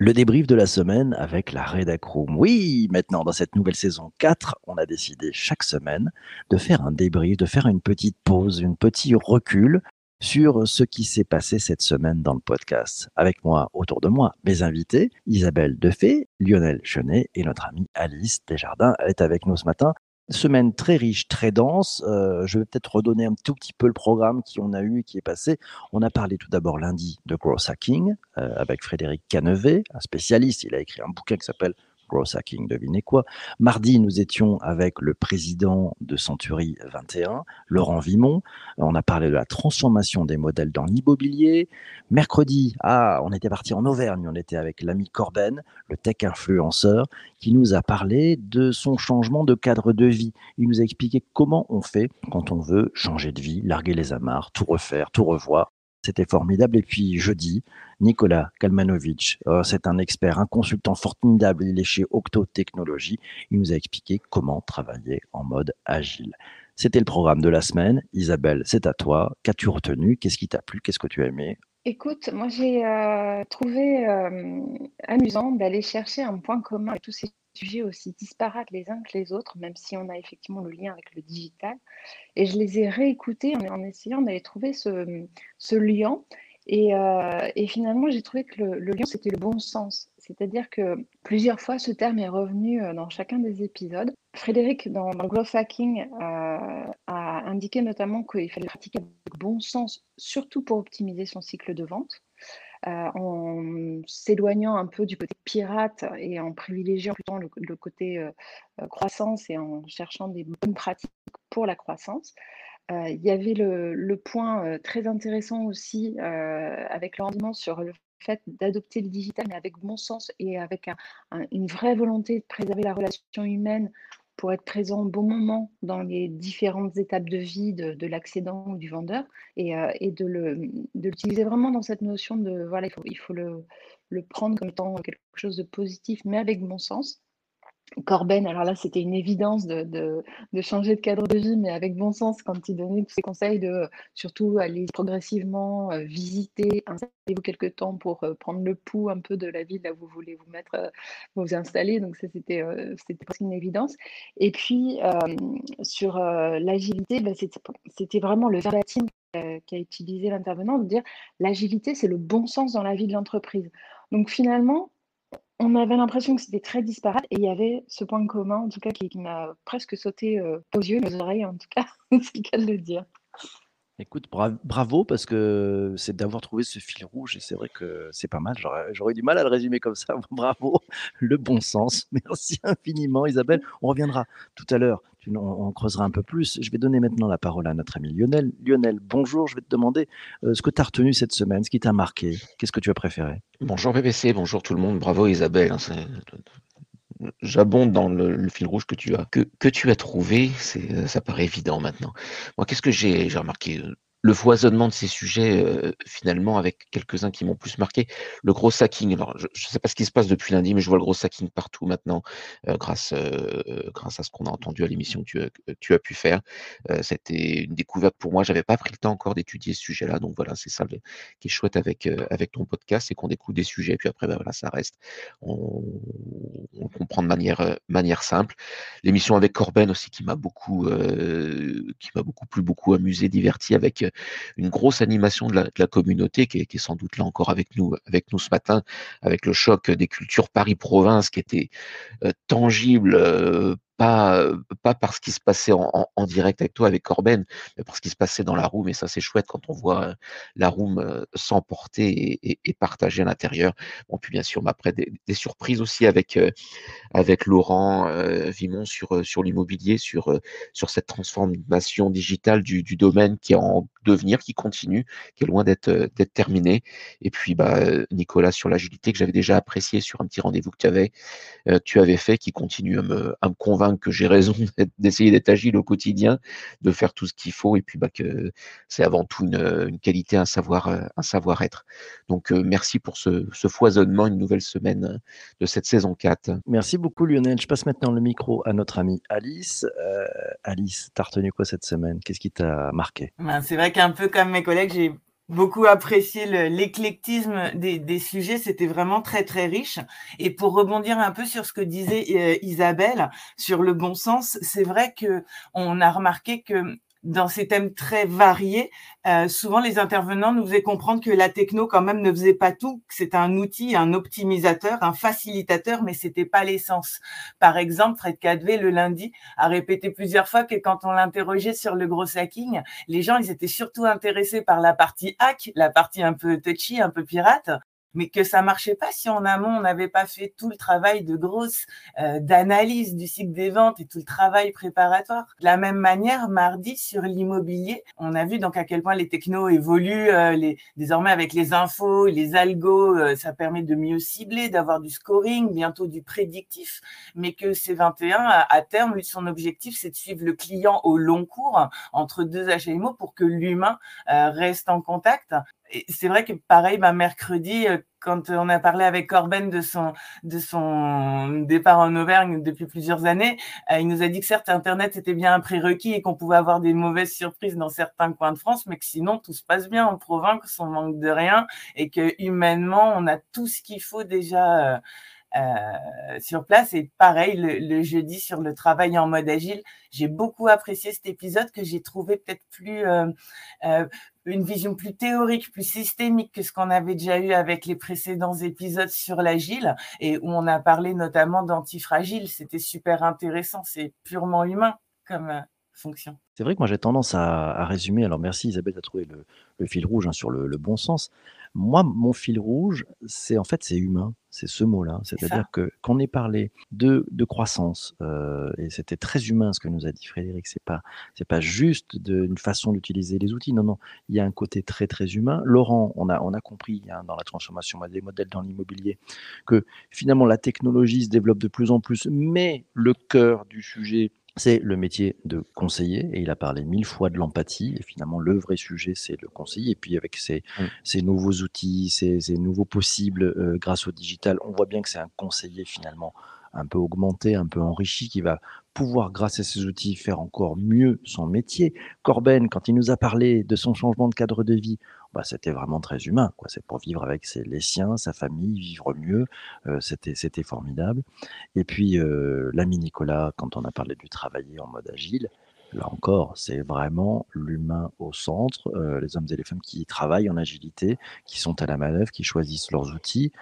Le débrief de la semaine avec la Redacroom. Oui, maintenant dans cette nouvelle saison 4, on a décidé chaque semaine de faire un débrief, de faire une petite pause, une petit recul sur ce qui s'est passé cette semaine dans le podcast. Avec moi, autour de moi, mes invités, Isabelle Defay, Lionel Chenet et notre amie Alice Desjardins. Elle est avec nous ce matin. Semaine très riche, très dense. Euh, je vais peut-être redonner un tout petit peu le programme qu'on a eu et qui est passé. On a parlé tout d'abord lundi de growth hacking euh, avec Frédéric Canevet, un spécialiste. Il a écrit un bouquin qui s'appelle Gross hacking, devinez quoi. Mardi, nous étions avec le président de Century 21, Laurent Vimon. On a parlé de la transformation des modèles dans l'immobilier. Mercredi, ah, on était parti en Auvergne. On était avec l'ami Corben, le tech influenceur, qui nous a parlé de son changement de cadre de vie. Il nous a expliqué comment on fait quand on veut changer de vie, larguer les amarres, tout refaire, tout revoir. C'était formidable. Et puis jeudi, Nicolas Kalmanovic, euh, c'est un expert, un consultant formidable. Il est chez Octo Technologies. Il nous a expliqué comment travailler en mode agile. C'était le programme de la semaine. Isabelle, c'est à toi. Qu'as-tu retenu? Qu'est-ce qui t'a plu? Qu'est-ce que tu as aimé? Écoute, moi j'ai euh, trouvé euh, amusant d'aller chercher un point commun avec tous ces sujets aussi disparates les uns que les autres, même si on a effectivement le lien avec le digital. Et je les ai réécoutés en, essayant d'aller trouver ce, lien. Et, euh, et finalement, j'ai trouvé que le, lien, c'était le bon sens. C'est-à-dire que plusieurs fois, ce terme est revenu euh, dans chacun des épisodes. Frédéric, dans, dans Growth Hacking, euh, a indiqué notamment qu'il fallait pratiquer avec bon sens, surtout pour optimiser son cycle de vente. Euh, en s'éloignant un peu du côté pirate et en privilégiant plutôt le, côté euh, euh, croissance et en cherchant des bonnes pratiques pour la croissance. il y avait le, point très intéressant aussi avec le sur le fait d'adopter le digital, mais avec bon sens et avec une vraie volonté de préserver la relation humaine pour être présent au bon moment dans les différentes étapes de vie de, l'accédant ou du vendeur et, euh, de, l'utiliser vraiment dans cette notion de voilà, il faut, il faut le, le prendre comme étant quelque chose de positif, mais avec bon sens. Corben, alors là, c'était une évidence de, changer de cadre de vie, mais avec bon sens quand il donnait tous ses conseils de surtout aller progressivement euh, visiter, installez-vous quelques temps pour euh, prendre le pouls un peu de la ville là où vous voulez vous mettre, euh, vous installer. Donc ça, c'était presque une évidence. Et puis sur l'agilité, bah, c'était vraiment le verbatim qu'a utilisé l'intervenant de dire l'agilité, c'est le bon sens dans la vie de l'entreprise. Donc finalement, on avait l'impression que c'était très disparate et il y avait ce point commun, en tout cas, qui, m'a presque sauté euh, aux yeux, aux oreilles, en tout cas, c'est le cas de le dire. Écoute, bravo parce que c'est d'avoir trouvé ce fil rouge et c'est vrai que c'est pas mal. J'aurais du mal à le résumer comme ça. Bravo, le bon sens. Merci infiniment, Isabelle. On reviendra tout à l'heure. On, creusera un peu plus. Je vais donner maintenant la parole à notre ami Lionel. Lionel, bonjour. Je vais te demander euh, ce que tu as retenu cette semaine, ce qui t'a marqué. Qu'est-ce que tu as préféré? Bonjour BBC, bonjour tout le monde. Bravo Isabelle. J'abonde dans le, fil rouge que tu as que, que tu as trouvé, c'est euh, ça paraît évident maintenant. Moi, qu'est-ce que j'ai remarqué euh, le foisonnement de ces sujets, euh, finalement, avec quelques-uns qui m'ont plus marqué. Le gros sacking, alors je ne sais pas ce qui se passe depuis lundi, mais je vois le gros sacking partout maintenant, euh, grâce, euh, grâce à ce qu'on a entendu à l'émission que tu, as pu faire. C'était une découverte pour moi. J'avais pas pris le temps encore d'étudier ce sujet-là. Donc voilà, c'est ça qui est chouette avec, avec ton podcast, c'est qu'on découvre des sujets, puis après, ben voilà, ça reste. On, on comprend de manière, manière simple. L'émission avec Corben aussi, qui m'a beaucoup, qui m'a beaucoup plu, beaucoup amusé, diverti avec une grosse animation de la, communauté qui est, sans doute là encore avec nous, avec nous ce matin, avec le choc des cultures Paris-Province qui était euh, tangible euh, pas, pas parce qu'il se passait en, en, direct avec toi, avec Corben, mais parce qu'il se passait dans la room. Et ça, c'est chouette quand on voit la room s'emporter et, et, et, partager à l'intérieur. Bon, puis bien sûr, après, des, surprises aussi avec, avec Laurent Vimon sur, sur l'immobilier, sur, sur cette transformation digitale du, du domaine qui est en devenir, qui continue, qui est loin d'être d'être. Et puis, bah, Nicolas, sur l'agilité que j'avais déjà apprécié sur un petit rendez-vous que tu avais, tu avais fait, qui continue à me, à me convaincre que j'ai raison d'essayer d'être agile au quotidien, de faire tout ce qu'il faut, et puis bah, que c'est avant tout une, qualité, un savoir, un savoir-être. Donc euh, merci pour ce, foisonnement, une nouvelle semaine de cette saison 4. Merci beaucoup Lionel. Je passe maintenant le micro à notre amie Alice. Euh, Alice, t'as retenu quoi cette semaine? Qu'est-ce qui t'a marqué? Ben, C'est vrai qu'un peu comme mes collègues, j'ai beaucoup apprécié l'éclectisme des, sujets. C'était vraiment très, très riche. Et pour rebondir un peu sur ce que disait euh, Isabelle sur le bon sens, c'est vrai que on a remarqué que dans ces thèmes très variés, euh, souvent les intervenants nous faisaient comprendre que la techno quand même ne faisait pas tout, que c'était un outil, un optimisateur, un facilitateur, mais c'était pas l'essence. Par exemple, Fred Cadvé le lundi a répété plusieurs fois que quand on l'interrogeait sur le gros hacking, les gens ils étaient surtout intéressés par la partie hack, la partie un peu touchy, un peu pirate, mais que ça marchait pas si en amont on n'avait pas fait tout le travail de grosse euh, d'analyse du cycle des ventes et tout le travail préparatoire. De la même manière, mardi sur l'immobilier, on a vu donc à quel point les technos évoluent. Euh, les, désormais avec les infos, les algos, euh, ça permet de mieux cibler, d'avoir du scoring, bientôt du prédictif, mais que C21 à, terme, son objectif c'est de suivre le client au long cours entre deux HMO pour que l'humain reste en contact c'est vrai que pareil, bah, mercredi, euh, quand on a parlé avec Corben de son, départ en Auvergne depuis plusieurs années, euh, il nous a dit que certes, Internet était bien un prérequis et qu'on pouvait avoir des mauvaises surprises dans certains coins de France, mais que sinon, tout se passe bien en province, on manque de rien et que humainement, on a tout ce qu'il faut déjà. Euh, euh, sur place. Et pareil, le, jeudi sur le travail en mode agile, j'ai beaucoup apprécié cet épisode que j'ai trouvé peut-être plus euh, euh, une vision plus théorique, plus systémique que ce qu'on avait déjà eu avec les précédents épisodes sur l'agile et où on a parlé notamment d'antifragile. C'était super intéressant, c'est purement humain comme fonction. C'est vrai que moi j'ai tendance à, résumer, alors merci Isabelle as trouvé le, fil rouge hein, sur le, bon sens, moi, mon fil rouge, c'est en fait, c'est humain, c'est ce mot-là. C'est-à-dire que qu'on ait parlé de, de croissance, euh, et c'était très humain ce que nous a dit Frédéric. C'est pas, c'est pas juste une façon d'utiliser les outils. Non, non, il y a un côté très très humain. Laurent, on a, on a compris hein, dans la transformation des modèles dans l'immobilier que finalement la technologie se développe de plus en plus, mais le cœur du sujet c'est le métier de conseiller, et il a parlé mille fois de l'empathie, et finalement le vrai sujet c'est le conseiller, et puis avec ces, mmh. nouveaux outils, ces, nouveaux possibles euh, grâce au digital, on voit bien que c'est un conseiller finalement un peu augmenté, un peu enrichi, qui va pouvoir, grâce à ces outils, faire encore mieux son métier. Corben, quand il nous a parlé de son changement de cadre de vie, bah, c'était vraiment très humain. Quoi. C'est pour vivre avec ses, les siens, sa famille, vivre mieux. Euh, c'était, c'était formidable. Et puis, euh, l'ami Nicolas, quand on a parlé du travailler en mode agile, Là encore, c'est vraiment l'humain au centre, euh, les hommes et les femmes qui travaillent en agilité, qui sont à la manœuvre, qui choisissent leurs outils,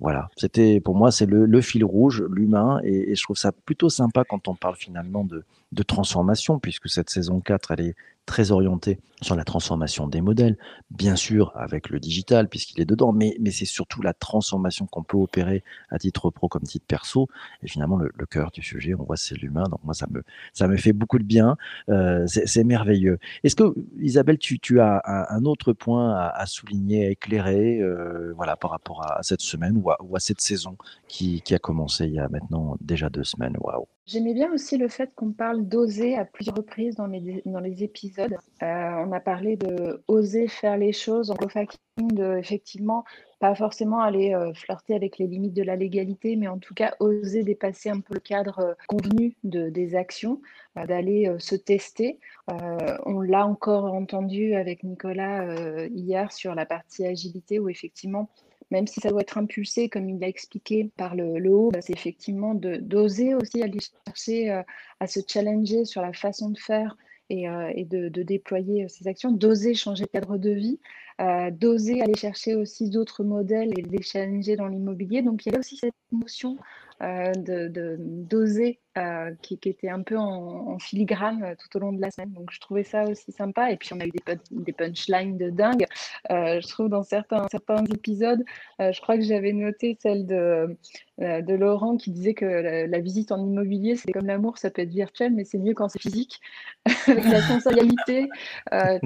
voilà, c'était pour moi c'est le, fil rouge, l'humain, et, je trouve ça plutôt sympa quand on parle finalement de, de transformation, puisque cette saison 4, elle est très orienté sur la transformation des modèles, bien sûr avec le digital puisqu'il est dedans, mais, mais c'est surtout la transformation qu'on peut opérer à titre pro comme titre perso. Et finalement, le, cœur du sujet, on voit, c'est l'humain. Donc moi, ça me, ça me fait beaucoup de bien. Euh, c'est merveilleux. Est-ce que, Isabelle, tu, tu as un, autre point à, souligner, à éclairer euh, voilà, par rapport à, cette semaine ou à, ou à cette saison qui, qui, a commencé il y a maintenant déjà deux semaines? Waouh J'aimais bien aussi le fait qu'on parle d'oser à plusieurs reprises dans les, dans les épisodes. Euh, on a parlé de oser faire les choses en co-facking, de effectivement pas forcément aller euh, flirter avec les limites de la légalité, mais en tout cas oser dépasser un peu le cadre euh, convenu de, des actions, d'aller se tester. on l'a encore entendu avec Nicolas hier sur la partie agilité où effectivement même si ça doit être impulsé, comme il l'a expliqué, par le, haut, bah, c'est effectivement d'oser aussi aller chercher euh, à se challenger sur la façon de faire et, euh, de, déployer ces actions, d'oser changer de cadre de vie, euh, d'oser aller chercher aussi d'autres modèles et les challenger dans l'immobilier. Donc il y a aussi cette notion euh, de d'oser euh, qui, était un peu en, filigrane euh, tout au long de la semaine. Donc je trouvais ça aussi sympa. Et puis on a eu des, punchlines de dingue. je trouve dans certains, épisodes, je crois que j'avais noté celle de, de Laurent qui disait que la, visite en immobilier, c'est comme l'amour, ça peut être virtuel, mais c'est mieux quand c'est physique. la sensorialité,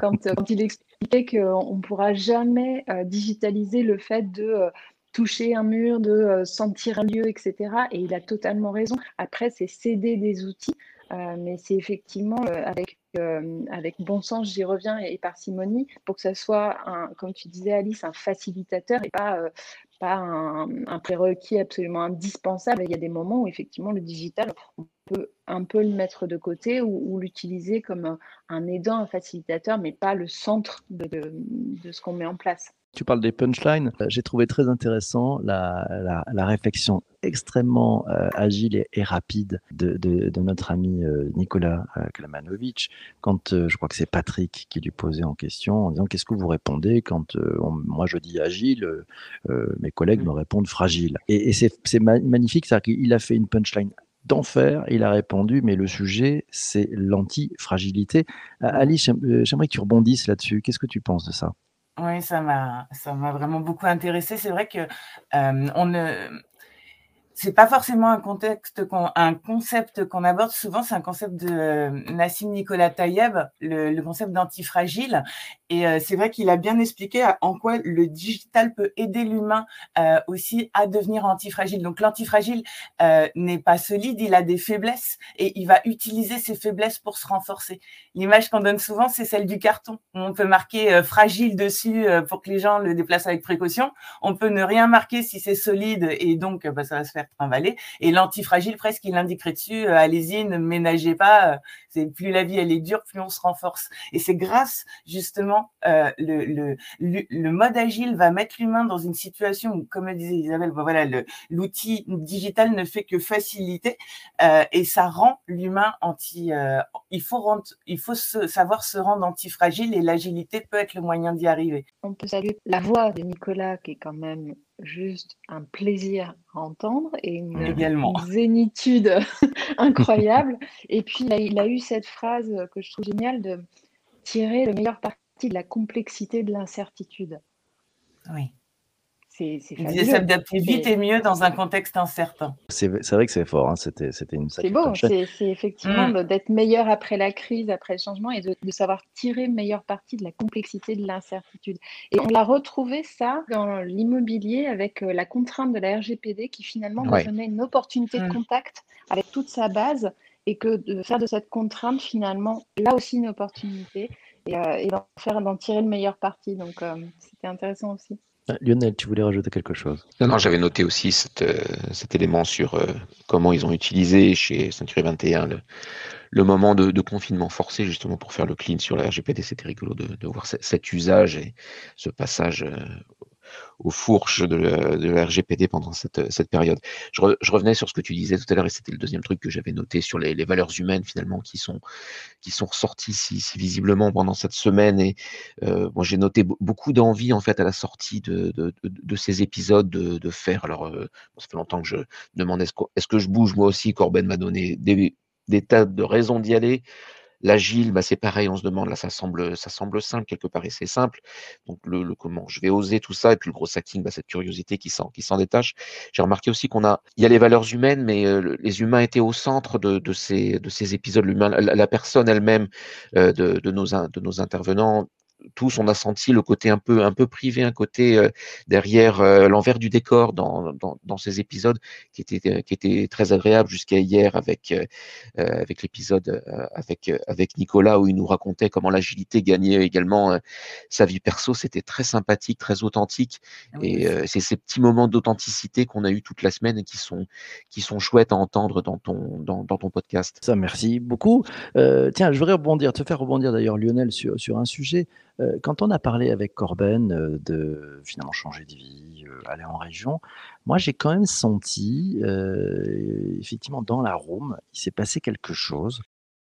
quand, quand il expliquait qu'on ne pourra jamais digitaliser le fait de toucher un mur, de euh, sentir un lieu, etc. Et il a totalement raison. Après, c'est céder des outils, euh, mais c'est effectivement euh, avec, avec bon sens, j'y reviens, et, parcimonie, pour que ça soit, un, comme tu disais Alice, un facilitateur et pas pas un, prérequis absolument indispensable. Il y a des moments où effectivement le digital, peut un peu le mettre de côté ou, l'utiliser comme un, aidant, un facilitateur, mais pas le centre de ce qu'on met en place. Tu parles des punchlines. Euh, j'ai trouvé très intéressant la, la, la réflexion extrêmement euh, agile et, rapide de, de, de, notre ami euh, Nicolas Klamanovic quand je crois que c'est Patrick qui lui posait en question en disant qu'est-ce que vous répondez quand moi je dis agile, mes collègues me répondent fragile. Et, et c'est magnifique, c'est-à-dire qu'il a fait une punchline d'enfer. Il a répondu, mais le sujet, c'est l'anti-fragilité. Alice, j'aimerais que tu rebondisses là-dessus. Qu'est-ce que tu penses de ça? Oui, ça m'a ça m'a vraiment beaucoup intéressé. C'est vrai que euh, on ne c'est pas forcément un contexte un concept qu'on aborde souvent, c'est un concept de euh, Nassim Nicolas Tayeb, le, le concept d'antifragile. Et euh, c'est vrai qu'il a bien expliqué en quoi le digital peut aider l'humain euh, aussi à devenir antifragile. Donc l'antifragile euh, n'est pas solide, il a des faiblesses et il va utiliser ses faiblesses pour se renforcer. L'image qu'on donne souvent, c'est celle du carton. On peut marquer fragile dessus pour que les gens le déplacent avec précaution. On peut ne rien marquer si c'est solide et donc bah, ça va se faire Et l'antifragile, presque, il indiquerait dessus, allez-y, ne ménagez pas. c'est plus la vie elle est dure, plus on se renforce. Et c'est grâce justement euh, le, le, mode agile va mettre l'humain dans une situation où, comme le disait Isabelle, bah, voilà, l'outil digital ne fait que faciliter euh, et ça rend l'humain anti. Euh, il faut il faut savoir se rendre anti-fragile et l'agilité peut être le moyen d'y arriver. On peut saluer la voix de Nicolas qui est quand même juste un plaisir à entendre et une, zénitude incroyable. Et puis, il a, eu cette phrase que je trouve géniale de tirer le meilleur parti de la complexité de l'incertitude. Oui. C'est s'adapter vite et mieux dans un contexte incertain. C'est vrai que c'est fort, hein. c'était une C'est beau, c'est effectivement mm. d'être meilleur après la crise, après le changement et de, savoir tirer meilleure partie de la complexité de l'incertitude. Et on l'a retrouvé ça dans l'immobilier avec euh, la contrainte de la RGPD qui finalement nous donnait une opportunité de mm. contact avec toute sa base et que de faire de cette contrainte finalement là aussi une opportunité et, euh, d'en faire d'en tirer le meilleur parti. Donc euh, c'était intéressant aussi. Ah, Lionel, tu voulais rajouter quelque chose? Non, non j'avais noté aussi euh, cet élément sur comment ils ont utilisé chez Century 21 le, moment de, confinement forcé, justement pour faire le clean sur la RGPD. C'était rigolo de, de voir cet usage et ce passage aux fourches de, la RGPD pendant cette, cette période. Je, revenais sur ce que tu disais tout à l'heure, et c'était le deuxième truc que j'avais noté sur les, valeurs humaines finalement qui sont, qui sont ressorties si, si visiblement pendant cette semaine. Et euh, moi, j'ai noté beaucoup d'envie en fait à la sortie de, de, ces épisodes de, faire. Alors, euh, ça fait longtemps que je demande est-ce que, je bouge moi aussi? Corben m'a donné des tas de raisons d'y aller. L'agile, bah, c'est pareil, on se demande, là, ça semble, ça semble simple, quelque part, et c'est simple. Donc, le, comment je vais oser tout ça, et puis le gros hacking, bah, cette curiosité qui s'en, qui s'en détache. J'ai remarqué aussi qu'on a, il y a les valeurs humaines, mais euh, les humains étaient au centre de, ces, de ces épisodes. L'humain, la, personne elle-même euh, de, nos, de nos intervenants tous, on a senti le côté un peu, un peu privé, un côté euh, derrière euh, l'envers du décor dans, dans, dans, ces épisodes qui était, euh, qui était très agréable jusqu'à hier avec, avec l'épisode avec, avec Nicolas où il nous racontait comment l'agilité gagnait également sa vie perso. C'était très sympathique, très authentique. Ah et c'est ces petits moments d'authenticité qu'on a eu toute la semaine et qui sont, qui sont chouettes à entendre dans ton, dans, dans ton podcast. Ça, merci beaucoup. tiens, je voudrais rebondir, te faire rebondir d'ailleurs, Lionel, sur, sur un sujet. Euh, quand on a parlé avec Corben euh, de finalement changer de vie, euh, aller en région, moi j'ai quand même senti, effectivement, dans la room, il s'est passé quelque chose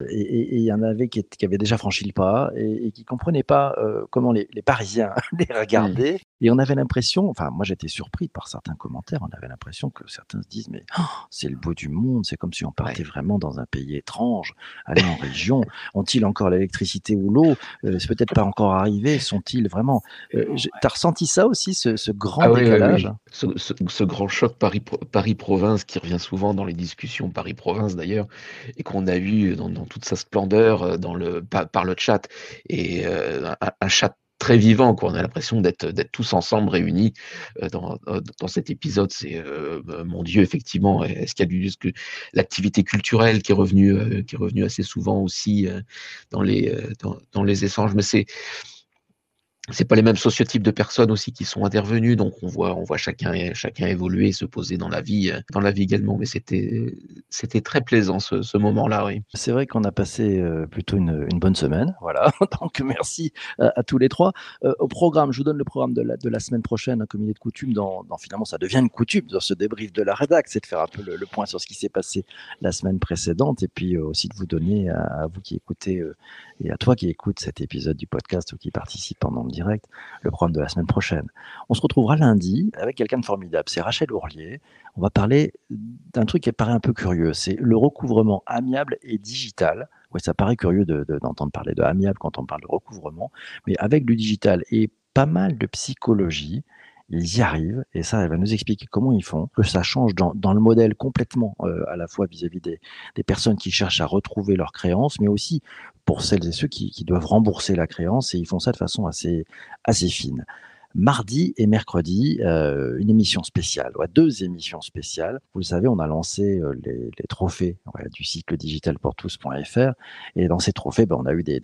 et il y en avait qui, qui, avaient déjà franchi le pas et, qui comprenaient pas euh, comment les, les, Parisiens les regardaient. Et on avait l'impression, enfin moi j'étais surpris par certains commentaires, on avait l'impression que certains se disent mais oh, c'est le beau du monde, c'est comme si on partait vraiment dans un pays étrange, aller en région, ont-ils encore l'électricité ou l'eau? Euh, C'est peut-être pas encore arrivé, sont-ils vraiment euh, T'as ressenti ça aussi, ce, ce grand ah décalage? Ce, ce, ce, grand choc Paris-Province qui revient souvent dans les discussions Paris-Province d'ailleurs et qu'on a eu dans, dans toute sa splendeur euh, dans le, par, le chat et euh, un, chat très vivant. Quoi. On a l'impression d'être, tous ensemble réunis euh, dans, dans cet épisode. C'est mon Dieu, effectivement. Est-ce qu'il y a du que l'activité culturelle qui est revenue, qui est revenue assez souvent aussi dans les dans, dans les échanges? Mais c'est c'est pas les mêmes sociotypes de personnes aussi qui sont intervenus, donc on voit, on voit chacun, chacun évoluer, se poser dans la vie, dans la vie également. Mais c'était, c'était très plaisant ce, moment-là, oui. C'est vrai qu'on a passé euh, plutôt une, bonne semaine, voilà. donc merci à, tous les trois. Euh, au programme, je vous donne le programme de la, semaine prochaine, comme il est de coutume. Dans, finalement, ça devient une coutume dans ce débrief de la rédac, c'est de faire un peu le, point sur ce qui s'est passé la semaine précédente, et puis euh, aussi de vous donner à, vous qui écoutez et à toi qui écoutes cet épisode du podcast ou qui participe pendant direct, le programme de la semaine prochaine. On se retrouvera lundi avec quelqu'un de formidable, c'est Rachel Ourlier. On va parler d'un truc qui paraît un peu curieux, c'est le recouvrement amiable et digital. Oui, ça paraît curieux d'entendre parler de amiable quand on parle de recouvrement, mais avec du digital et pas mal de psychologie, ils y arrivent, et ça, elle va nous expliquer comment ils font, que ça change dans, dans le modèle complètement, euh, à la fois vis-à-vis des, des, personnes qui cherchent à retrouver leurs créances, mais aussi pour celles et ceux qui, doivent rembourser la créance, et ils font ça de façon assez, assez fine mardi et mercredi, euh, une émission spéciale, deux émissions spéciales. Vous le savez, on a lancé euh, les, trophées du cycle digital pour tous.fr. Et dans ces trophées, ben, on a eu des,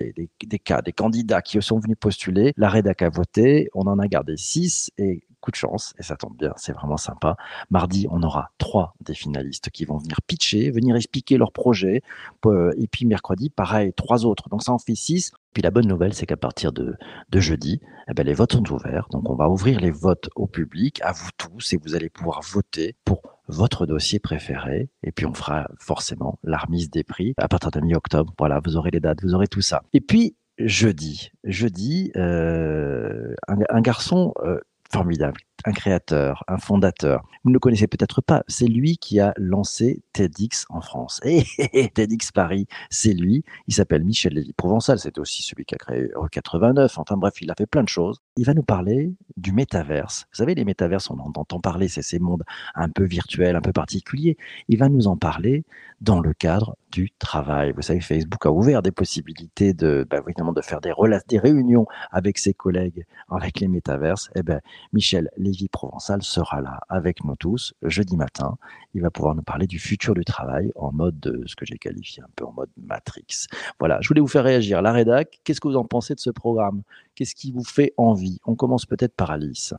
cas, des candidats qui sont venus postuler. La rédac a voté. On en a gardé six et de chance, et ça tombe bien, c'est vraiment sympa. Mardi, on aura trois des finalistes qui vont venir pitcher, venir expliquer leur projet. Euh, et puis mercredi, pareil, trois autres. Donc ça en fait six. Puis la bonne nouvelle, c'est qu'à partir de, jeudi, eh ben, les votes sont ouverts. Donc on va ouvrir les votes au public, à vous tous, et vous allez pouvoir voter pour votre dossier préféré. Et puis on fera forcément la remise des prix à partir de mi-octobre. Voilà, vous aurez les dates, vous aurez tout ça. Et puis jeudi, jeudi, euh, un, garçon euh, formidable, un créateur, un fondateur. Vous ne le connaissez peut-être pas, c'est lui qui a lancé TEDx en France. Et TEDx Paris, c'est lui. Il s'appelle Michel Lévy-Provençal, c'est aussi celui qui a créé Euro 89. Enfin bref, il a fait plein de choses. Il va nous parler du métaverse. Vous savez, les métaverses, on en entend parler, c'est ces mondes un peu virtuels, un peu particuliers. Il va nous en parler dans le cadre du travail. Vous savez, Facebook a ouvert des possibilités de, bah, évidemment, de faire des, des réunions avec ses collègues avec les métaverses. Eh ben, Michel Lévy-Provençal sera là avec nous tous jeudi matin. Il va pouvoir nous parler du futur du travail en mode de ce que j'ai qualifié un peu en mode Matrix. Voilà, je voulais vous faire réagir. La rédac, qu'est-ce que vous en pensez de ce programme? Qu'est-ce qui vous fait envie? On commence peut-être par Alice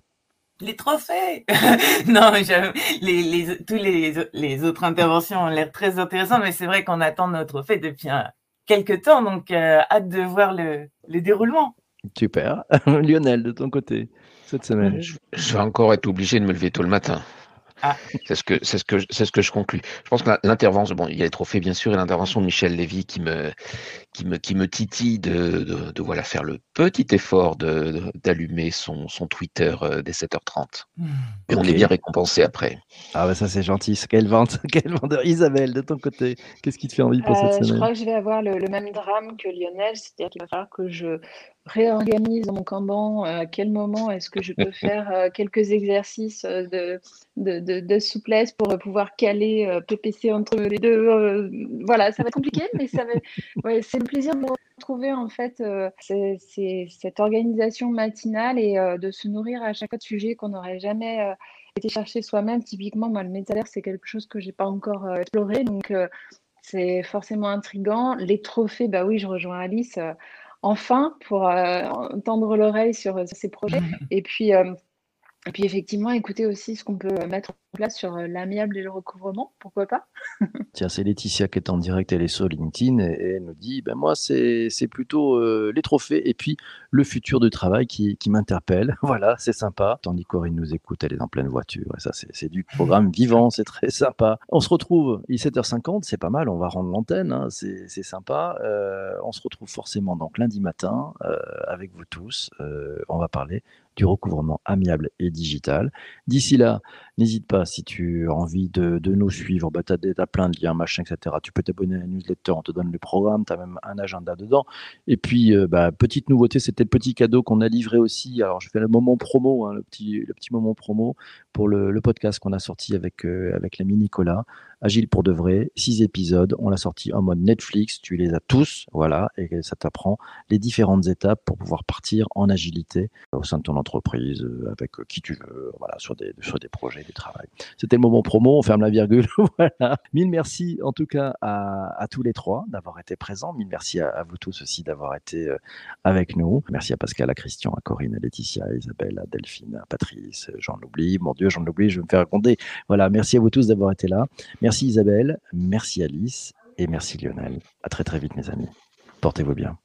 les trophées Non, les, les, tous les, les autres interventions ont l'air très intéressantes, mais c'est vrai qu'on attend notre trophée depuis quelques temps, donc euh, hâte de voir le, le déroulement. Super. Lionel, de ton côté, cette semaine je, je vais encore être obligé de me lever tôt le matin. Ah. C'est ce que c'est ce que c'est ce que je conclus. Je pense que l'intervention, bon, il y a les trophées bien sûr et l'intervention de Michel Lévy qui me qui me qui me titille de, de, voilà faire le petit effort de d'allumer son son Twitter euh, dès 7h30. Hmm. Et on est bien récompensé après. Ah bah ça c'est gentil. Quelle vente, quelle vendeur. Isabelle, de ton côté, qu'est-ce qui te fait envie pour cette semaine Je crois que je vais avoir le, le même drame que Lionel, c'est-à-dire qu'il va falloir que je réorganise mon Kanban, à quel moment est-ce que je peux faire euh, quelques exercices euh, de, de, de, souplesse pour pouvoir caler euh, PPC entre les deux. voilà, ça va être compliqué, mais ça c'est le plaisir de retrouver en fait c'est, cette organisation matinale et de se nourrir à chaque fois de sujets qu'on n'aurait jamais été chercher soi-même. Typiquement, moi, le métavers, c'est quelque chose que j'ai pas encore exploré, donc c'est forcément intrigant. Les trophées, bah oui, je rejoins Alice enfin pour euh, tendre l'oreille sur, ces projets. Et puis, euh, et puis effectivement, écouter aussi ce qu'on peut mettre en place sur euh, l'amiable et le recouvrement, pourquoi pas? Tiens, c'est Laetitia qui est en direct, elle est sur LinkedIn et, elle nous dit, ben moi c'est plutôt les trophées et puis le futur du travail qui, qui m'interpelle. Voilà, c'est sympa. Tandis Corinne nous écoute, elle est en pleine voiture. Et ça, c'est du programme vivant, c'est très sympa. On se retrouve, il est 7h50, c'est pas mal, on va rendre l'antenne, hein, c'est sympa. on se retrouve forcément donc lundi matin avec vous tous. on va parler du recouvrement amiable et digital. D'ici là, n'hésite pas, si tu as envie de, nous suivre, bah, tu as, plein de liens, machin, etc. Tu peux t'abonner à la newsletter, on te donne le programme, tu as même un agenda dedans. Et puis, euh, bah, petite nouveauté, c'était le petit cadeau qu'on a livré aussi. Alors, je fais le moment promo, hein, le, petit, le petit moment promo pour le, podcast qu'on a sorti avec, euh, avec l'ami Nicolas. Agile pour de vrai, six épisodes. On l'a sorti en mode Netflix. Tu les as tous, voilà, et ça t'apprend les différentes étapes pour pouvoir partir en agilité au sein de ton entreprise entreprise, avec qui tu veux, voilà, sur des, sur des projets, du travail. C'était le moment promo, on ferme la virgule. voilà. Mille merci en tout cas à, tous les trois d'avoir été présents. Mille merci à, vous tous aussi d'avoir été avec nous. Merci à Pascal, à Christian, à Corinne, à Laetitia, à Isabelle, à Delphine, à Patrice, j'en oublie. Mon Dieu, j'en oublie, je vais me faire raconter. Voilà, merci à vous tous d'avoir été là. Merci Isabelle, merci Alice et merci Lionel. À très très vite mes amis. Portez-vous bien.